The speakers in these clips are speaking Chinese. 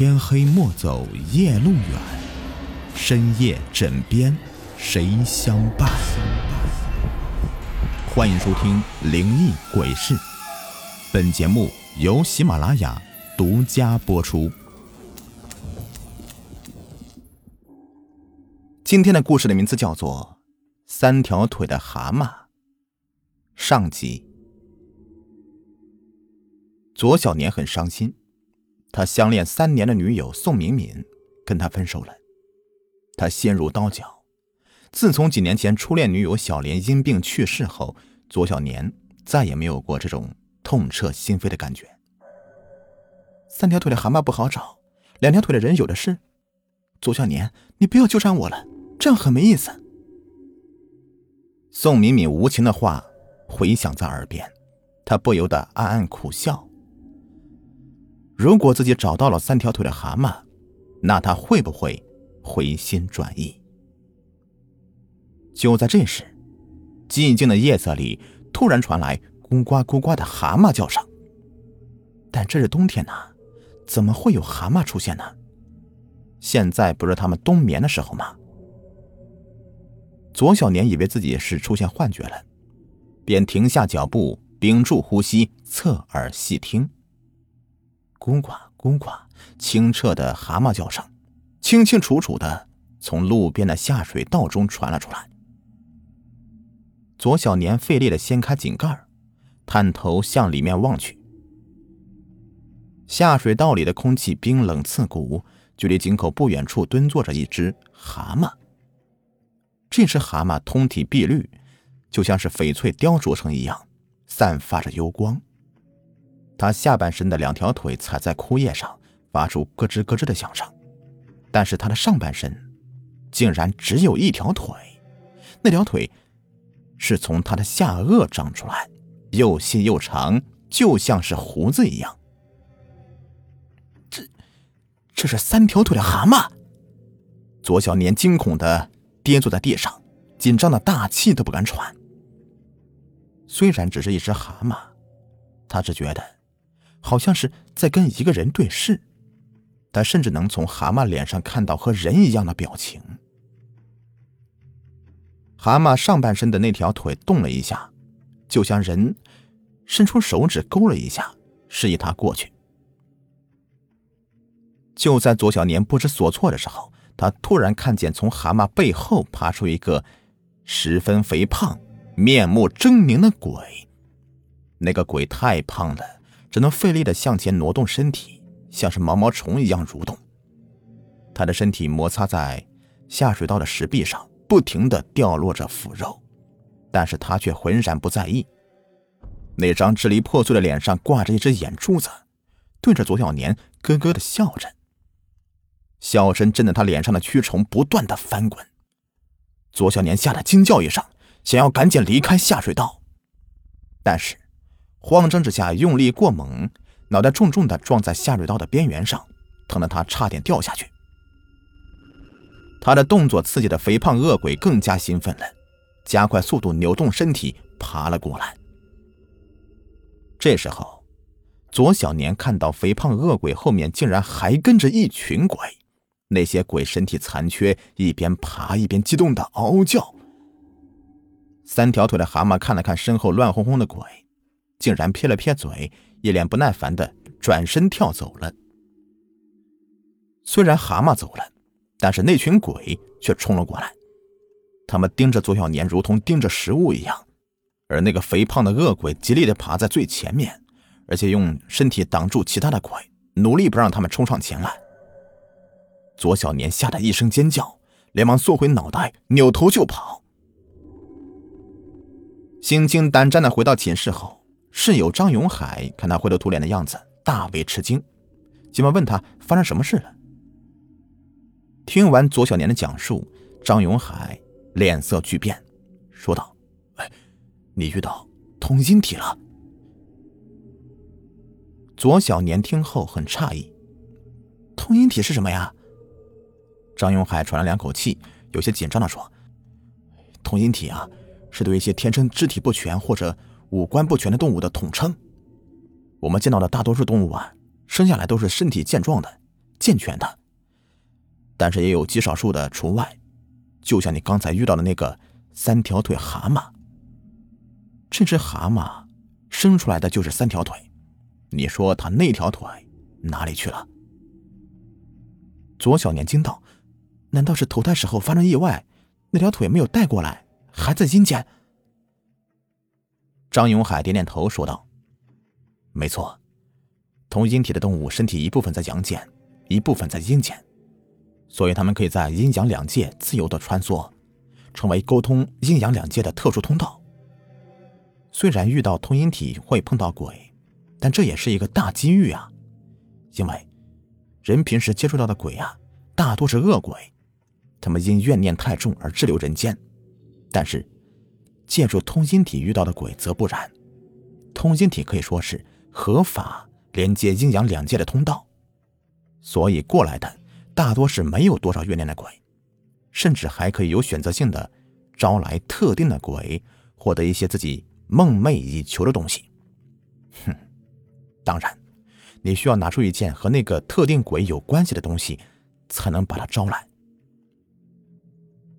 天黑莫走夜路远，深夜枕边谁相伴？欢迎收听《灵异鬼事》，本节目由喜马拉雅独家播出。今天的故事的名字叫做《三条腿的蛤蟆》上集。左小年很伤心，他相恋三年的女友宋敏敏跟他分手了，他心如刀绞。自从几年前初恋女友小莲因病去世后，左小年再也没有过这种痛彻心扉的感觉。三条腿的蛤蟆不好找，两条腿的人有的是。左小年，你不要纠缠我了。这样很没意思。宋敏敏无情的话回响在耳边，他不由得暗暗苦笑。如果自己找到了三条腿的蛤蟆，那他会不会回心转意？就在这时，寂静的夜色里突然传来咕呱咕呱的蛤蟆叫声。但这是冬天呐，怎么会有蛤蟆出现呢？现在不是他们冬眠的时候吗？左小年以为自己是出现幻觉了，便停下脚步，屏住呼吸，侧耳细听。咕呱咕呱，清澈的蛤蟆叫声，清清楚楚的从路边的下水道中传了出来。左小年费力的掀开井盖，探头向里面望去。下水道里的空气冰冷刺骨，距离井口不远处蹲坐着一只蛤蟆。这只蛤蟆通体碧绿，就像是翡翠雕琢成一样，散发着幽光。他下半身的两条腿踩在枯叶上，发出咯吱咯吱的响声，但是他的上半身竟然只有一条腿，那条腿是从他的下颚长出来，又细又长，就像是胡子一样。这，这是三条腿的蛤蟆！左小年惊恐的。跌坐在地上，紧张的大气都不敢喘。虽然只是一只蛤蟆，他只觉得好像是在跟一个人对视。他甚至能从蛤蟆脸上看到和人一样的表情。蛤蟆上半身的那条腿动了一下，就像人伸出手指勾了一下，示意他过去。就在左小年不知所措的时候。他突然看见从蛤蟆背后爬出一个十分肥胖、面目狰狞的鬼。那个鬼太胖了，只能费力的向前挪动身体，像是毛毛虫一样蠕动。他的身体摩擦在下水道的石壁上，不停的掉落着腐肉，但是他却浑然不在意。那张支离破碎的脸上挂着一只眼珠子，对着左小年咯咯的笑着。笑声震得他脸上的蛆虫不断的翻滚，左小年吓得惊叫一声，想要赶紧离开下水道，但是慌张之下用力过猛，脑袋重重的撞在下水道的边缘上，疼得他差点掉下去。他的动作刺激的肥胖恶鬼更加兴奋了，加快速度扭动身体爬了过来。这时候，左小年看到肥胖恶鬼后面竟然还跟着一群鬼。那些鬼身体残缺，一边爬一边激动的嗷嗷叫。三条腿的蛤蟆看了看身后乱哄哄的鬼，竟然撇了撇嘴，一脸不耐烦的转身跳走了。虽然蛤蟆走了，但是那群鬼却冲了过来，他们盯着左小年，如同盯着食物一样。而那个肥胖的恶鬼极力的爬在最前面，而且用身体挡住其他的鬼，努力不让他们冲上前来。左小年吓得一声尖叫，连忙缩回脑袋，扭头就跑。心惊胆战的回到寝室后，室友张永海看他灰头土脸的样子，大为吃惊，急忙问他发生什么事了。听完左小年的讲述，张永海脸色巨变，说道：“哎，你遇到通心体了。”左小年听后很诧异：“通心体是什么呀？”张永海喘了两口气，有些紧张的说：“通心体啊，是对一些天生肢体不全或者五官不全的动物的统称。我们见到的大多数动物啊，生下来都是身体健壮的，健全的，但是也有极少数的除外，就像你刚才遇到的那个三条腿蛤蟆。这只蛤蟆生出来的就是三条腿，你说它那条腿哪里去了？左小年惊道：“难道是投胎时候发生意外，那条腿没有带过来，还在阴间？”张永海点点头说道：“没错，同阴体的动物身体一部分在阳间，一部分在阴间，所以他们可以在阴阳两界自由的穿梭，成为沟通阴阳两界的特殊通道。”虽然遇到通阴体会碰到鬼，但这也是一个大机遇啊！因为人平时接触到的鬼啊，大多是恶鬼，他们因怨念太重而滞留人间；但是借助通心体遇到的鬼则不然，通心体可以说是合法连接阴阳两界的通道，所以过来的大多是没有多少怨念的鬼，甚至还可以有选择性的招来特定的鬼，获得一些自己。梦寐以求的东西，哼！当然，你需要拿出一件和那个特定鬼有关系的东西，才能把它招来。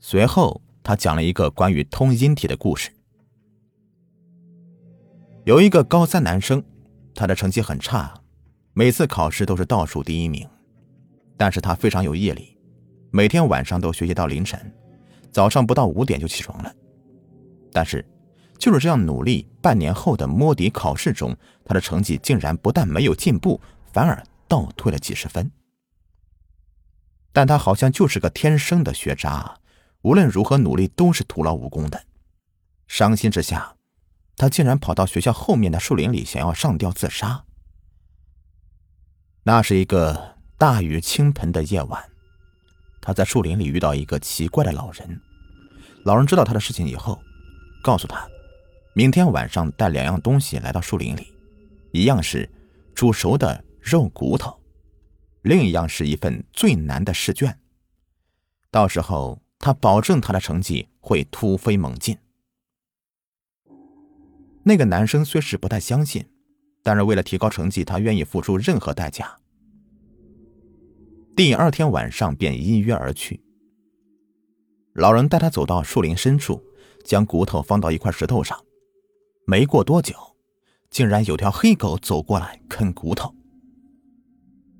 随后，他讲了一个关于通阴体的故事。有一个高三男生，他的成绩很差，每次考试都是倒数第一名，但是他非常有毅力，每天晚上都学习到凌晨，早上不到五点就起床了，但是。就是这样努力，半年后的摸底考试中，他的成绩竟然不但没有进步，反而倒退了几十分。但他好像就是个天生的学渣，无论如何努力都是徒劳无功的。伤心之下，他竟然跑到学校后面的树林里，想要上吊自杀。那是一个大雨倾盆的夜晚，他在树林里遇到一个奇怪的老人。老人知道他的事情以后，告诉他。明天晚上带两样东西来到树林里，一样是煮熟的肉骨头，另一样是一份最难的试卷。到时候他保证他的成绩会突飞猛进。那个男生虽是不太相信，但是为了提高成绩，他愿意付出任何代价。第二天晚上便依约而去。老人带他走到树林深处，将骨头放到一块石头上。没过多久，竟然有条黑狗走过来啃骨头。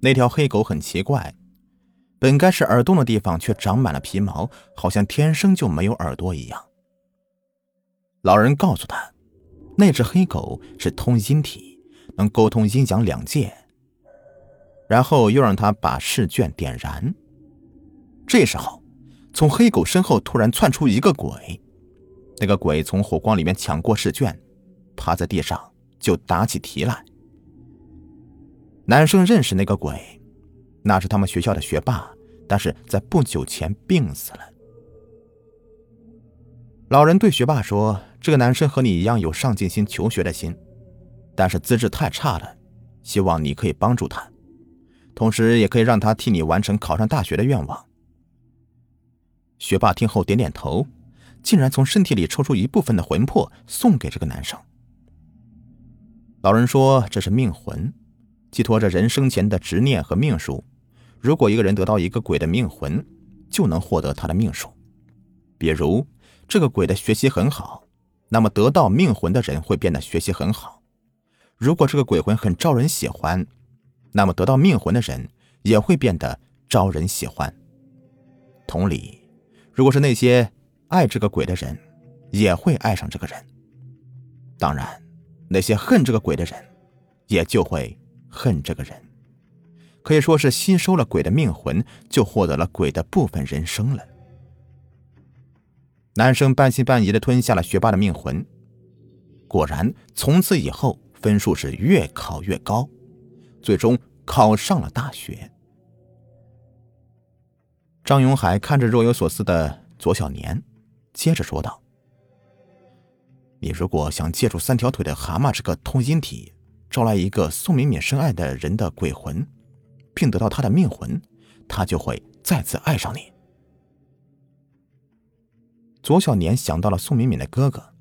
那条黑狗很奇怪，本该是耳洞的地方却长满了皮毛，好像天生就没有耳朵一样。老人告诉他，那只黑狗是通阴体，能沟通阴阳两界。然后又让他把试卷点燃。这时候，从黑狗身后突然窜出一个鬼，那个鬼从火光里面抢过试卷。趴在地上就答起题来。男生认识那个鬼，那是他们学校的学霸，但是在不久前病死了。老人对学霸说：“这个男生和你一样有上进心、求学的心，但是资质太差了，希望你可以帮助他，同时也可以让他替你完成考上大学的愿望。”学霸听后点点头，竟然从身体里抽出一部分的魂魄送给这个男生。老人说：“这是命魂，寄托着人生前的执念和命数。如果一个人得到一个鬼的命魂，就能获得他的命数。比如，这个鬼的学习很好，那么得到命魂的人会变得学习很好。如果这个鬼魂很招人喜欢，那么得到命魂的人也会变得招人喜欢。同理，如果是那些爱这个鬼的人，也会爱上这个人。当然。”那些恨这个鬼的人，也就会恨这个人，可以说是吸收了鬼的命魂，就获得了鬼的部分人生了。男生半信半疑的吞下了学霸的命魂，果然从此以后分数是越考越高，最终考上了大学。张永海看着若有所思的左小年，接着说道。你如果想借助三条腿的蛤蟆这个通阴体，招来一个宋敏敏深爱的人的鬼魂，并得到他的命魂，他就会再次爱上你。左小年想到了宋敏敏的哥哥，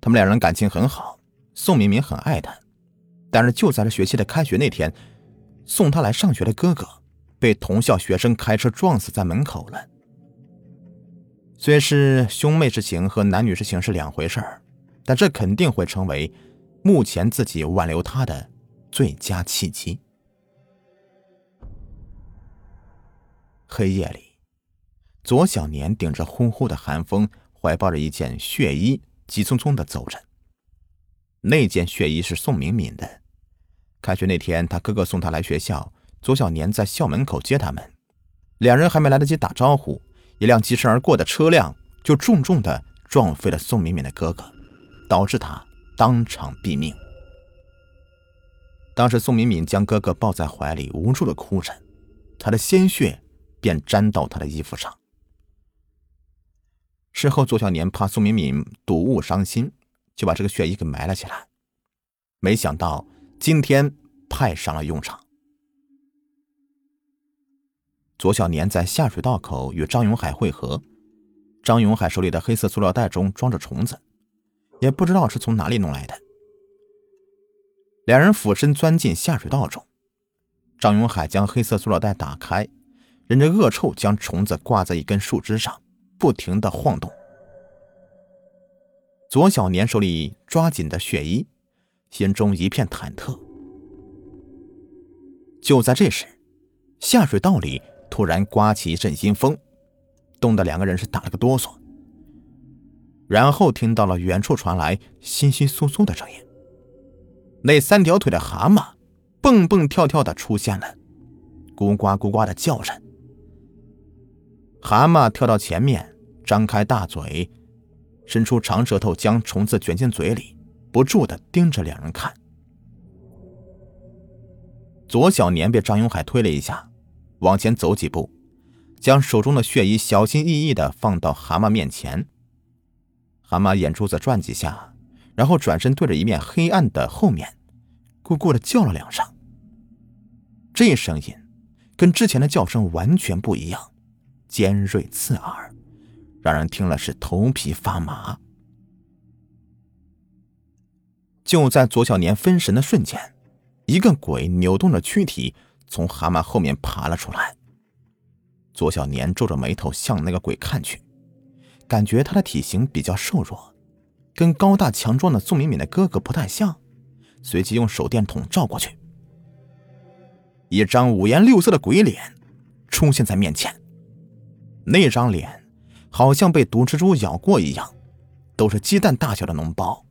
他们两人感情很好，宋敏敏很爱他，但是就在这学期的开学那天，送他来上学的哥哥被同校学生开车撞死在门口了。虽是兄妹之情和男女之情是两回事儿，但这肯定会成为目前自己挽留他的最佳契机。黑夜里，左小年顶着呼呼的寒风，怀抱着一件血衣，急匆匆的走着。那件血衣是宋敏敏的。开学那天，他哥哥送他来学校，左小年在校门口接他们。两人还没来得及打招呼，一辆疾驰而过的车辆就重重的撞飞了宋敏敏的哥哥，导致他当场毙命。当时，宋敏敏将哥哥抱在怀里，无助的哭着，他的鲜血。便粘到他的衣服上。事后，左小年怕宋敏敏睹物伤心，就把这个血衣给埋了起来。没想到今天派上了用场。左小年在下水道口与张永海会合，张永海手里的黑色塑料袋中装着虫子，也不知道是从哪里弄来的。两人俯身钻进下水道中，张永海将黑色塑料袋打开。忍着恶臭，将虫子挂在一根树枝上，不停的晃动。左小年手里抓紧的血衣，心中一片忐忑。就在这时，下水道里突然刮起一阵阴风，冻得两个人是打了个哆嗦。然后听到了远处传来窸窸窣窣的声音，那三条腿的蛤蟆蹦蹦跳跳的出现了，咕呱咕呱的叫着。蛤蟆跳到前面，张开大嘴，伸出长舌头，将虫子卷进嘴里，不住的盯着两人看。左小年被张永海推了一下，往前走几步，将手中的血衣小心翼翼的放到蛤蟆面前。蛤蟆眼珠子转几下，然后转身对着一面黑暗的后面，咕咕的叫了两声。这声音跟之前的叫声完全不一样。尖锐刺耳，让人听了是头皮发麻。就在左小年分神的瞬间，一个鬼扭动着躯体从蛤蟆后面爬了出来。左小年皱着眉头向那个鬼看去，感觉他的体型比较瘦弱，跟高大强壮的宋敏敏的哥哥不太像。随即用手电筒照过去，一张五颜六色的鬼脸出现在面前。那张脸好像被毒蜘蛛咬过一样，都是鸡蛋大小的脓包。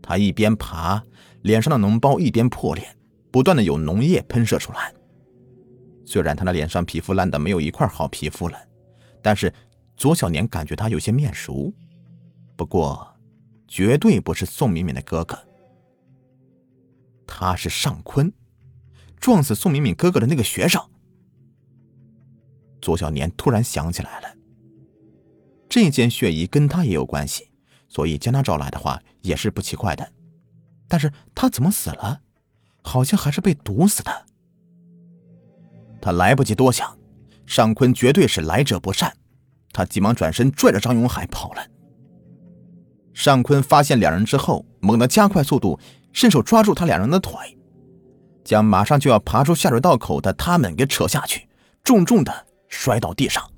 他一边爬，脸上的脓包一边破裂，不断的有脓液喷射出来。虽然他的脸上皮肤烂的没有一块好皮肤了，但是左小年感觉他有些面熟。不过，绝对不是宋敏敏的哥哥，他是尚坤，撞死宋敏敏哥哥的那个学生。左小年突然想起来了，这件血衣跟他也有关系，所以将他找来的话也是不奇怪的。但是他怎么死了？好像还是被毒死的。他来不及多想，尚坤绝对是来者不善，他急忙转身拽着张永海跑了。尚坤发现两人之后，猛地加快速度，伸手抓住他两人的腿，将马上就要爬出下水道口的他们给扯下去，重重的。摔到地上。